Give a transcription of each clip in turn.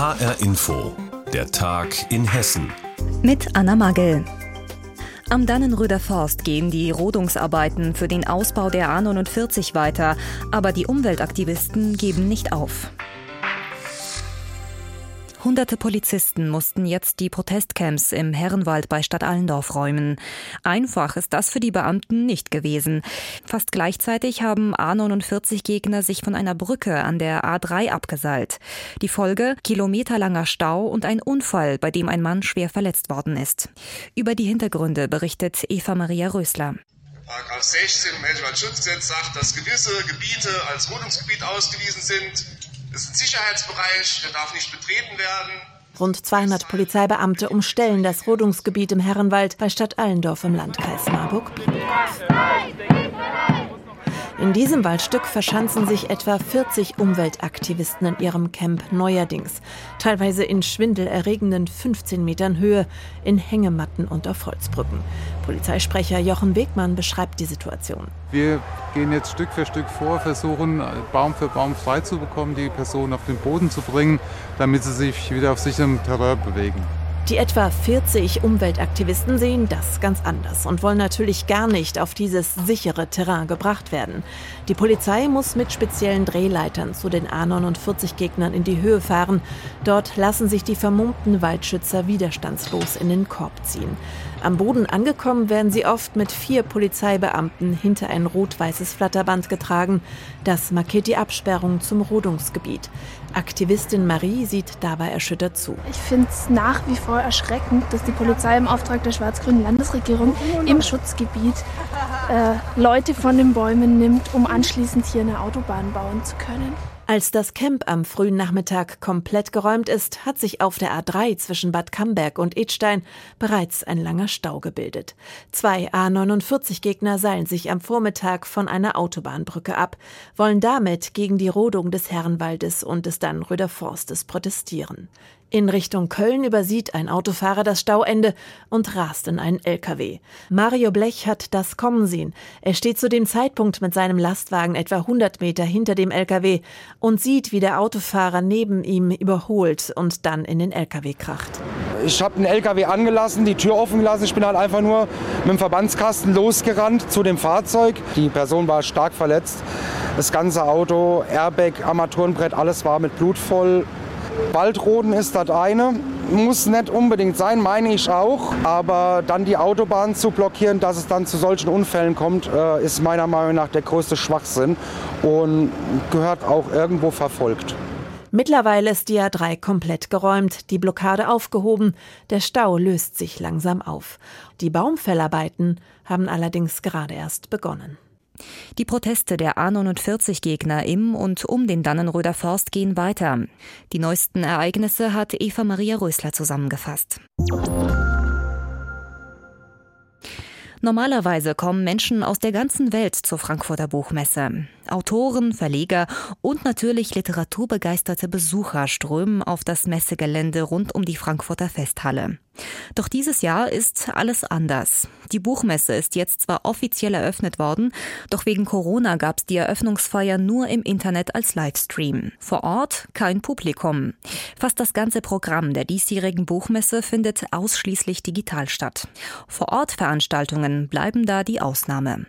HR Info, der Tag in Hessen. Mit Anna Magel. Am Dannenröder Forst gehen die Rodungsarbeiten für den Ausbau der A49 weiter, aber die Umweltaktivisten geben nicht auf. Hunderte Polizisten mussten jetzt die Protestcamps im Herrenwald bei Stadt Allendorf räumen. Einfach ist das für die Beamten nicht gewesen. Fast gleichzeitig haben A49-Gegner sich von einer Brücke an der A3 abgeseilt. Die Folge kilometerlanger Stau und ein Unfall, bei dem ein Mann schwer verletzt worden ist. Über die Hintergründe berichtet Eva Maria Rösler. Paragraph 16 im Heldenwaldschutzgesetz sagt, dass gewisse Gebiete als Rodungsgebiet ausgewiesen sind ist ein Sicherheitsbereich, der darf nicht betreten werden. Rund 200 Polizeibeamte umstellen das Rodungsgebiet im Herrenwald bei Stadt Allendorf im Landkreis Marburg-Biedenkopf. In diesem Waldstück verschanzen sich etwa 40 Umweltaktivisten in ihrem Camp neuerdings, teilweise in schwindelerregenden 15 Metern Höhe, in Hängematten und auf Holzbrücken. Polizeisprecher Jochen Wegmann beschreibt die Situation. Wir gehen jetzt Stück für Stück vor, versuchen Baum für Baum frei zu bekommen, die Personen auf den Boden zu bringen, damit sie sich wieder auf sicherem Terrain bewegen. Die etwa 40 Umweltaktivisten sehen das ganz anders und wollen natürlich gar nicht auf dieses sichere Terrain gebracht werden. Die Polizei muss mit speziellen Drehleitern zu den A49-Gegnern in die Höhe fahren. Dort lassen sich die vermummten Waldschützer widerstandslos in den Korb ziehen. Am Boden angekommen werden sie oft mit vier Polizeibeamten hinter ein rot-weißes Flatterband getragen. Das markiert die Absperrung zum Rodungsgebiet. Aktivistin Marie sieht dabei erschüttert zu. Ich finde es nach wie vor erschreckend, dass die Polizei im Auftrag der schwarz-grünen Landesregierung im Schutzgebiet äh, Leute von den Bäumen nimmt, um anschließend hier eine Autobahn bauen zu können. Als das Camp am frühen Nachmittag komplett geräumt ist, hat sich auf der A3 zwischen Bad Camberg und Edstein bereits ein langer Stau gebildet. Zwei A49-Gegner seilen sich am Vormittag von einer Autobahnbrücke ab, wollen damit gegen die Rodung des Herrenwaldes und des Dannenröder Forstes protestieren. In Richtung Köln übersieht ein Autofahrer das Stauende und rast in einen LKW. Mario Blech hat das kommen sehen. Er steht zu dem Zeitpunkt mit seinem Lastwagen etwa 100 Meter hinter dem LKW und sieht, wie der Autofahrer neben ihm überholt und dann in den LKW kracht. Ich habe den LKW angelassen, die Tür offen gelassen. Ich bin halt einfach nur mit dem Verbandskasten losgerannt zu dem Fahrzeug. Die Person war stark verletzt. Das ganze Auto, Airbag, Armaturenbrett, alles war mit Blut voll. Waldroden ist das eine. Muss nicht unbedingt sein, meine ich auch. Aber dann die Autobahn zu blockieren, dass es dann zu solchen Unfällen kommt, äh, ist meiner Meinung nach der größte Schwachsinn und gehört auch irgendwo verfolgt. Mittlerweile ist die A3 komplett geräumt, die Blockade aufgehoben, der Stau löst sich langsam auf. Die Baumfellarbeiten haben allerdings gerade erst begonnen. Die Proteste der A49-Gegner im und um den Dannenröder Forst gehen weiter. Die neuesten Ereignisse hat Eva Maria Rösler zusammengefasst. Normalerweise kommen Menschen aus der ganzen Welt zur Frankfurter Buchmesse. Autoren, Verleger und natürlich literaturbegeisterte Besucher strömen auf das Messegelände rund um die Frankfurter Festhalle. Doch dieses Jahr ist alles anders. Die Buchmesse ist jetzt zwar offiziell eröffnet worden, doch wegen Corona gab es die Eröffnungsfeier nur im Internet als Livestream. Vor Ort kein Publikum. Fast das ganze Programm der diesjährigen Buchmesse findet ausschließlich digital statt. Vor Ort Veranstaltungen bleiben da die Ausnahme.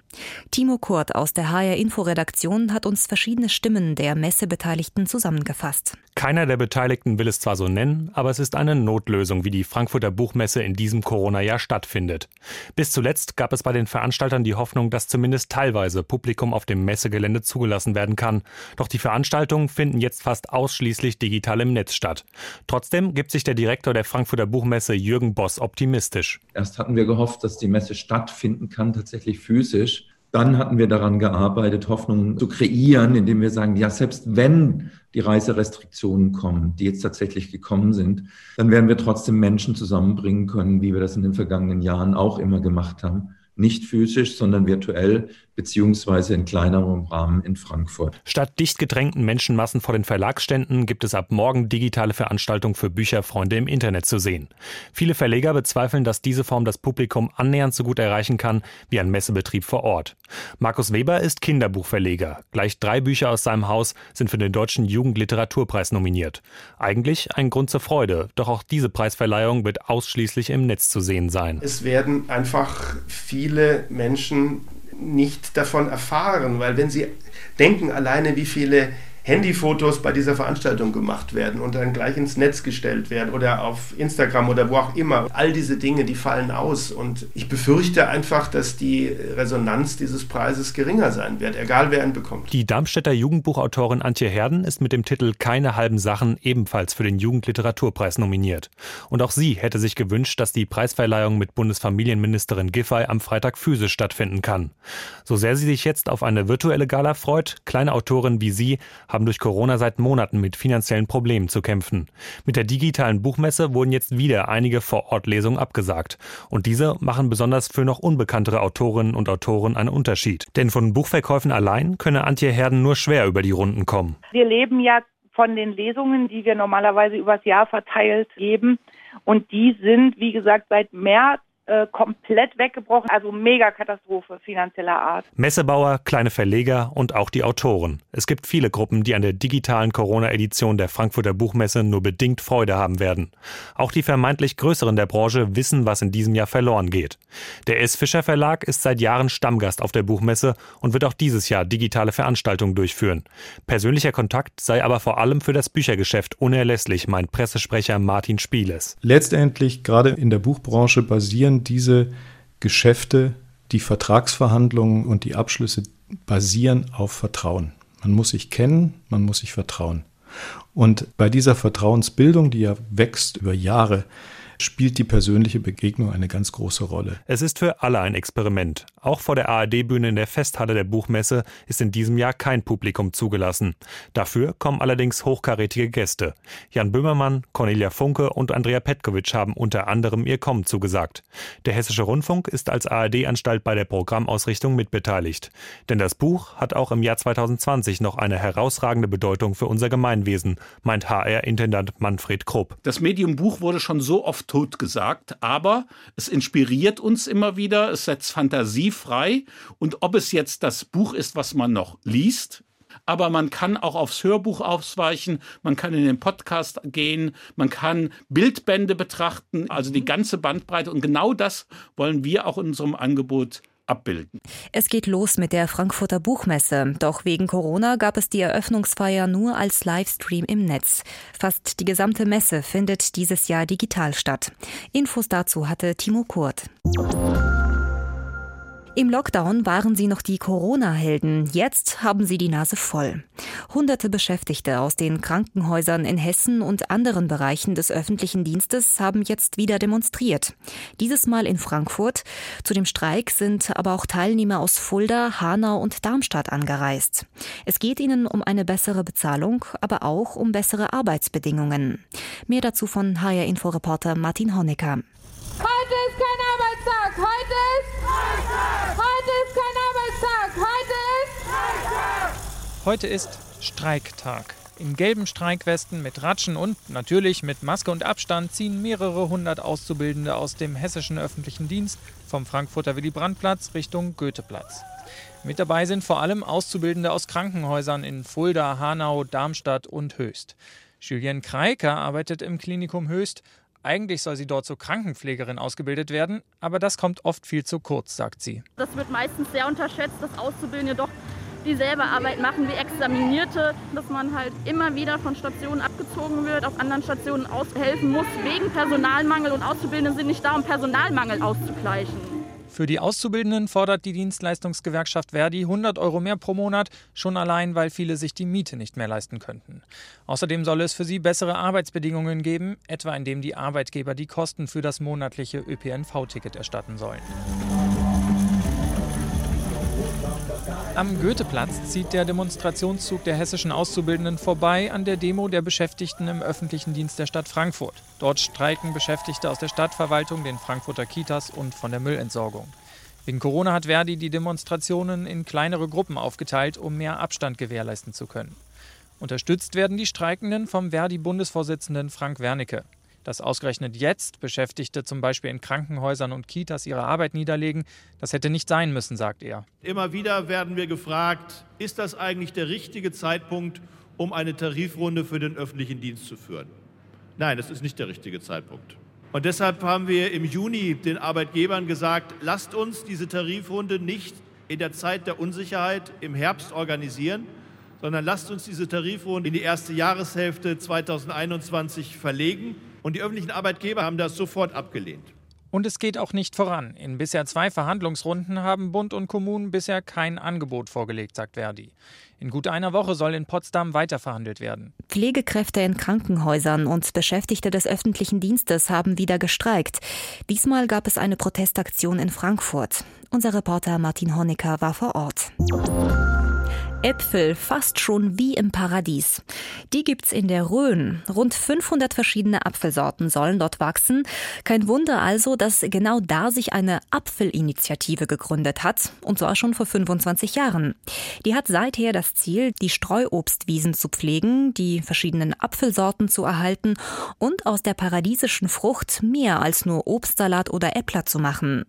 Timo Kurt aus der HR Info-Redaktion hat uns verschiedene Stimmen der Messebeteiligten zusammengefasst. Keiner der Beteiligten will es zwar so nennen, aber es ist eine Notlösung, wie die Frankfurter Buchmesse in diesem Corona-Jahr stattfindet. Bis zuletzt gab es bei den Veranstaltern die Hoffnung, dass zumindest teilweise Publikum auf dem Messegelände zugelassen werden kann. Doch die Veranstaltungen finden jetzt fast ausschließlich digital im Netz statt. Trotzdem gibt sich der Direktor der Frankfurter Buchmesse Jürgen Boss optimistisch. Erst hatten wir gehofft, dass die Messe stattfinden kann, tatsächlich physisch. Dann hatten wir daran gearbeitet, Hoffnung zu kreieren, indem wir sagen, ja, selbst wenn die Reiserestriktionen kommen, die jetzt tatsächlich gekommen sind, dann werden wir trotzdem Menschen zusammenbringen können, wie wir das in den vergangenen Jahren auch immer gemacht haben. Nicht physisch, sondern virtuell beziehungsweise in kleinerem Rahmen in Frankfurt. Statt dicht gedrängten Menschenmassen vor den Verlagsständen gibt es ab morgen digitale Veranstaltungen für Bücherfreunde im Internet zu sehen. Viele Verleger bezweifeln, dass diese Form das Publikum annähernd so gut erreichen kann wie ein Messebetrieb vor Ort. Markus Weber ist Kinderbuchverleger. Gleich drei Bücher aus seinem Haus sind für den Deutschen Jugendliteraturpreis nominiert. Eigentlich ein Grund zur Freude, doch auch diese Preisverleihung wird ausschließlich im Netz zu sehen sein. Es werden einfach viele Menschen nicht davon erfahren, weil wenn sie denken alleine, wie viele Handyfotos bei dieser Veranstaltung gemacht werden und dann gleich ins Netz gestellt werden oder auf Instagram oder wo auch immer. All diese Dinge, die fallen aus. Und ich befürchte einfach, dass die Resonanz dieses Preises geringer sein wird, egal wer ihn bekommt. Die Darmstädter Jugendbuchautorin Antje Herden ist mit dem Titel Keine halben Sachen ebenfalls für den Jugendliteraturpreis nominiert. Und auch sie hätte sich gewünscht, dass die Preisverleihung mit Bundesfamilienministerin Giffey am Freitag physisch stattfinden kann. So sehr sie sich jetzt auf eine virtuelle Gala freut, kleine Autoren wie sie haben durch Corona seit Monaten mit finanziellen Problemen zu kämpfen. Mit der digitalen Buchmesse wurden jetzt wieder einige Vorortlesungen abgesagt. Und diese machen besonders für noch unbekanntere Autorinnen und Autoren einen Unterschied. Denn von Buchverkäufen allein könne Antje Herden nur schwer über die Runden kommen. Wir leben ja von den Lesungen, die wir normalerweise übers Jahr verteilt geben. Und die sind, wie gesagt, seit März äh, komplett weggebrochen. Also Megakatastrophe finanzieller Art. Messebauer, kleine Verleger und auch die Autoren. Es gibt viele Gruppen, die an der digitalen Corona-Edition der Frankfurter Buchmesse nur bedingt Freude haben werden. Auch die vermeintlich Größeren der Branche wissen, was in diesem Jahr verloren geht. Der S. Fischer Verlag ist seit Jahren Stammgast auf der Buchmesse und wird auch dieses Jahr digitale Veranstaltungen durchführen. Persönlicher Kontakt sei aber vor allem für das Büchergeschäft unerlässlich, meint Pressesprecher Martin Spieles. Letztendlich, gerade in der Buchbranche, basieren diese Geschäfte, die Vertragsverhandlungen und die Abschlüsse basieren auf Vertrauen. Man muss sich kennen, man muss sich vertrauen. Und bei dieser Vertrauensbildung, die ja wächst über Jahre, spielt die persönliche Begegnung eine ganz große Rolle. Es ist für alle ein Experiment. Auch vor der ARD-Bühne in der Festhalle der Buchmesse ist in diesem Jahr kein Publikum zugelassen. Dafür kommen allerdings hochkarätige Gäste. Jan Böhmermann, Cornelia Funke und Andrea Petkovic haben unter anderem ihr Kommen zugesagt. Der Hessische Rundfunk ist als ARD-Anstalt bei der Programmausrichtung mitbeteiligt. Denn das Buch hat auch im Jahr 2020 noch eine herausragende Bedeutung für unser Gemeinwesen, meint HR-Intendant Manfred Krupp. Das Medium Buch wurde schon so oft tot gesagt, aber es inspiriert uns immer wieder, es setzt Fantasie frei. Und ob es jetzt das Buch ist, was man noch liest, aber man kann auch aufs Hörbuch ausweichen, man kann in den Podcast gehen, man kann Bildbände betrachten, also die ganze Bandbreite. Und genau das wollen wir auch in unserem Angebot abbilden. Es geht los mit der Frankfurter Buchmesse. Doch wegen Corona gab es die Eröffnungsfeier nur als Livestream im Netz. Fast die gesamte Messe findet dieses Jahr digital statt. Infos dazu hatte Timo Kurt. Im Lockdown waren sie noch die Corona-Helden. Jetzt haben sie die Nase voll. Hunderte Beschäftigte aus den Krankenhäusern in Hessen und anderen Bereichen des öffentlichen Dienstes haben jetzt wieder demonstriert. Dieses Mal in Frankfurt. Zu dem Streik sind aber auch Teilnehmer aus Fulda, Hanau und Darmstadt angereist. Es geht ihnen um eine bessere Bezahlung, aber auch um bessere Arbeitsbedingungen. Mehr dazu von HR-Inforeporter Martin Honecker. Heute ist Streiktag. In gelben Streikwesten mit Ratschen und natürlich mit Maske und Abstand ziehen mehrere hundert Auszubildende aus dem hessischen öffentlichen Dienst vom Frankfurter Willy-Brandt-Platz Richtung Goetheplatz. Mit dabei sind vor allem Auszubildende aus Krankenhäusern in Fulda, Hanau, Darmstadt und Höchst. Julienne Kreiker arbeitet im Klinikum Höchst eigentlich soll sie dort zur Krankenpflegerin ausgebildet werden, aber das kommt oft viel zu kurz, sagt sie. Das wird meistens sehr unterschätzt, dass Auszubildende doch dieselbe Arbeit machen wie Examinierte, dass man halt immer wieder von Stationen abgezogen wird, auf anderen Stationen aushelfen muss wegen Personalmangel und Auszubildende sind nicht da, um Personalmangel auszugleichen. Für die Auszubildenden fordert die Dienstleistungsgewerkschaft Verdi 100 Euro mehr pro Monat, schon allein, weil viele sich die Miete nicht mehr leisten könnten. Außerdem soll es für sie bessere Arbeitsbedingungen geben, etwa indem die Arbeitgeber die Kosten für das monatliche ÖPNV-Ticket erstatten sollen. Am Goetheplatz zieht der Demonstrationszug der hessischen Auszubildenden vorbei an der Demo der Beschäftigten im öffentlichen Dienst der Stadt Frankfurt. Dort streiken Beschäftigte aus der Stadtverwaltung, den Frankfurter Kitas und von der Müllentsorgung. Wegen Corona hat Verdi die Demonstrationen in kleinere Gruppen aufgeteilt, um mehr Abstand gewährleisten zu können. Unterstützt werden die Streikenden vom Verdi-Bundesvorsitzenden Frank Wernicke. Dass ausgerechnet jetzt Beschäftigte zum Beispiel in Krankenhäusern und Kitas ihre Arbeit niederlegen, das hätte nicht sein müssen, sagt er. Immer wieder werden wir gefragt, ist das eigentlich der richtige Zeitpunkt, um eine Tarifrunde für den öffentlichen Dienst zu führen? Nein, das ist nicht der richtige Zeitpunkt. Und deshalb haben wir im Juni den Arbeitgebern gesagt, lasst uns diese Tarifrunde nicht in der Zeit der Unsicherheit im Herbst organisieren, sondern lasst uns diese Tarifrunde in die erste Jahreshälfte 2021 verlegen. Und die öffentlichen Arbeitgeber haben das sofort abgelehnt. Und es geht auch nicht voran. In bisher zwei Verhandlungsrunden haben Bund und Kommunen bisher kein Angebot vorgelegt, sagt Verdi. In gut einer Woche soll in Potsdam weiterverhandelt werden. Pflegekräfte in Krankenhäusern und Beschäftigte des öffentlichen Dienstes haben wieder gestreikt. Diesmal gab es eine Protestaktion in Frankfurt. Unser Reporter Martin Honecker war vor Ort. Äpfel fast schon wie im Paradies. Die gibt's in der Rhön. Rund 500 verschiedene Apfelsorten sollen dort wachsen. Kein Wunder also, dass genau da sich eine Apfelinitiative gegründet hat. Und zwar schon vor 25 Jahren. Die hat seither das Ziel, die Streuobstwiesen zu pflegen, die verschiedenen Apfelsorten zu erhalten und aus der paradiesischen Frucht mehr als nur Obstsalat oder Äppler zu machen.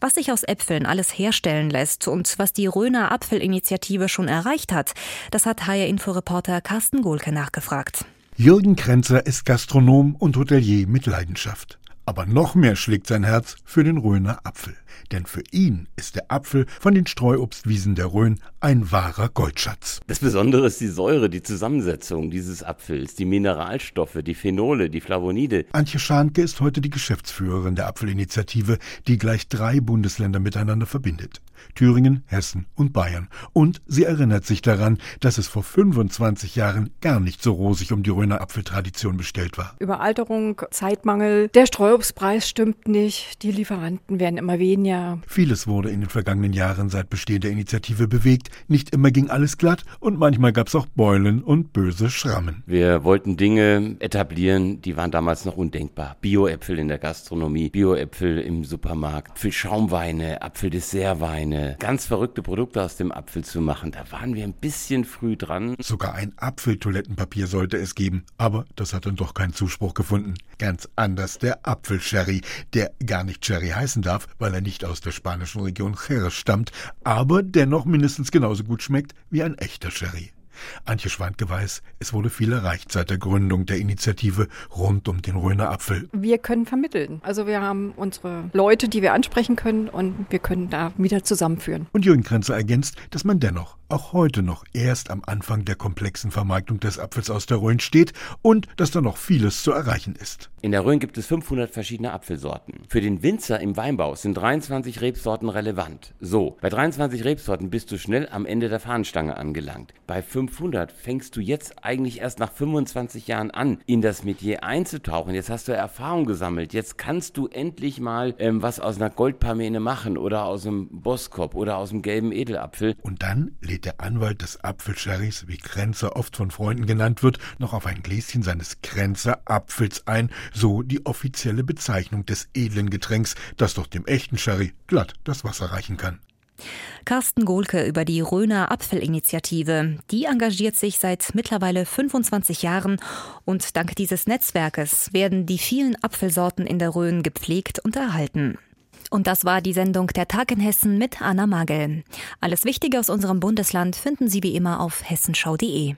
Was sich aus Äpfeln alles herstellen lässt und was die Röner Apfelinitiative schon erreicht hat, das hat HR-Inforeporter Carsten Gohlke nachgefragt. Jürgen Krenzer ist Gastronom und Hotelier mit Leidenschaft. Aber noch mehr schlägt sein Herz für den Rhöner Apfel. Denn für ihn ist der Apfel von den Streuobstwiesen der Rhön ein wahrer Goldschatz. Das Besondere ist die Säure, die Zusammensetzung dieses Apfels, die Mineralstoffe, die Phenole, die Flavonide. Antje Schanke ist heute die Geschäftsführerin der Apfelinitiative, die gleich drei Bundesländer miteinander verbindet. Thüringen, Hessen und Bayern. Und sie erinnert sich daran, dass es vor 25 Jahren gar nicht so rosig um die Röner Apfeltradition bestellt war. Überalterung, Zeitmangel, der Streuobstpreis stimmt nicht, die Lieferanten werden immer weniger. Vieles wurde in den vergangenen Jahren seit Bestehen der Initiative bewegt. Nicht immer ging alles glatt und manchmal gab es auch Beulen und böse Schrammen. Wir wollten Dinge etablieren, die waren damals noch undenkbar. Bioäpfel in der Gastronomie, Bioäpfel im Supermarkt, Apfelschaumweine, Apfeldessertweine, ganz verrückte Produkte aus dem Apfel zu machen. Da waren wir ein bisschen früh dran. Sogar ein Apfeltoilettenpapier sollte es geben, aber das hat dann doch keinen Zuspruch gefunden. Ganz anders der Apfelsherry, der gar nicht Sherry heißen darf, weil er nicht aus der spanischen Region Jerez stammt, aber dennoch mindestens genauso gut schmeckt wie ein echter Sherry. Antje Schwantke weiß, es wurde viel erreicht seit der Gründung der Initiative rund um den Rhöner Apfel. Wir können vermitteln. Also wir haben unsere Leute, die wir ansprechen können und wir können da wieder zusammenführen. Und Jürgen Krenzer ergänzt, dass man dennoch auch heute noch erst am Anfang der komplexen Vermarktung des Apfels aus der Rhön steht und dass da noch vieles zu erreichen ist. In der Rhön gibt es 500 verschiedene Apfelsorten. Für den Winzer im Weinbau sind 23 Rebsorten relevant. So, bei 23 Rebsorten bist du schnell am Ende der Fahnenstange angelangt. Bei 500 fängst du jetzt eigentlich erst nach 25 Jahren an, in das Metier einzutauchen. Jetzt hast du Erfahrung gesammelt. Jetzt kannst du endlich mal ähm, was aus einer Goldparmene machen oder aus einem Boskop oder aus einem gelben Edelapfel. Und dann lädt der Anwalt des Apfelsherrys, wie Kränzer oft von Freunden genannt wird, noch auf ein Gläschen seines Kränzer Apfels ein, so die offizielle Bezeichnung des edlen Getränks, das doch dem echten Sherry glatt das Wasser reichen kann. Carsten Gohlke über die Röner Apfelinitiative. Die engagiert sich seit mittlerweile 25 Jahren und dank dieses Netzwerkes werden die vielen Apfelsorten in der Rhön gepflegt und erhalten. Und das war die Sendung Der Tag in Hessen mit Anna Magel. Alles Wichtige aus unserem Bundesland finden Sie wie immer auf hessenschau.de.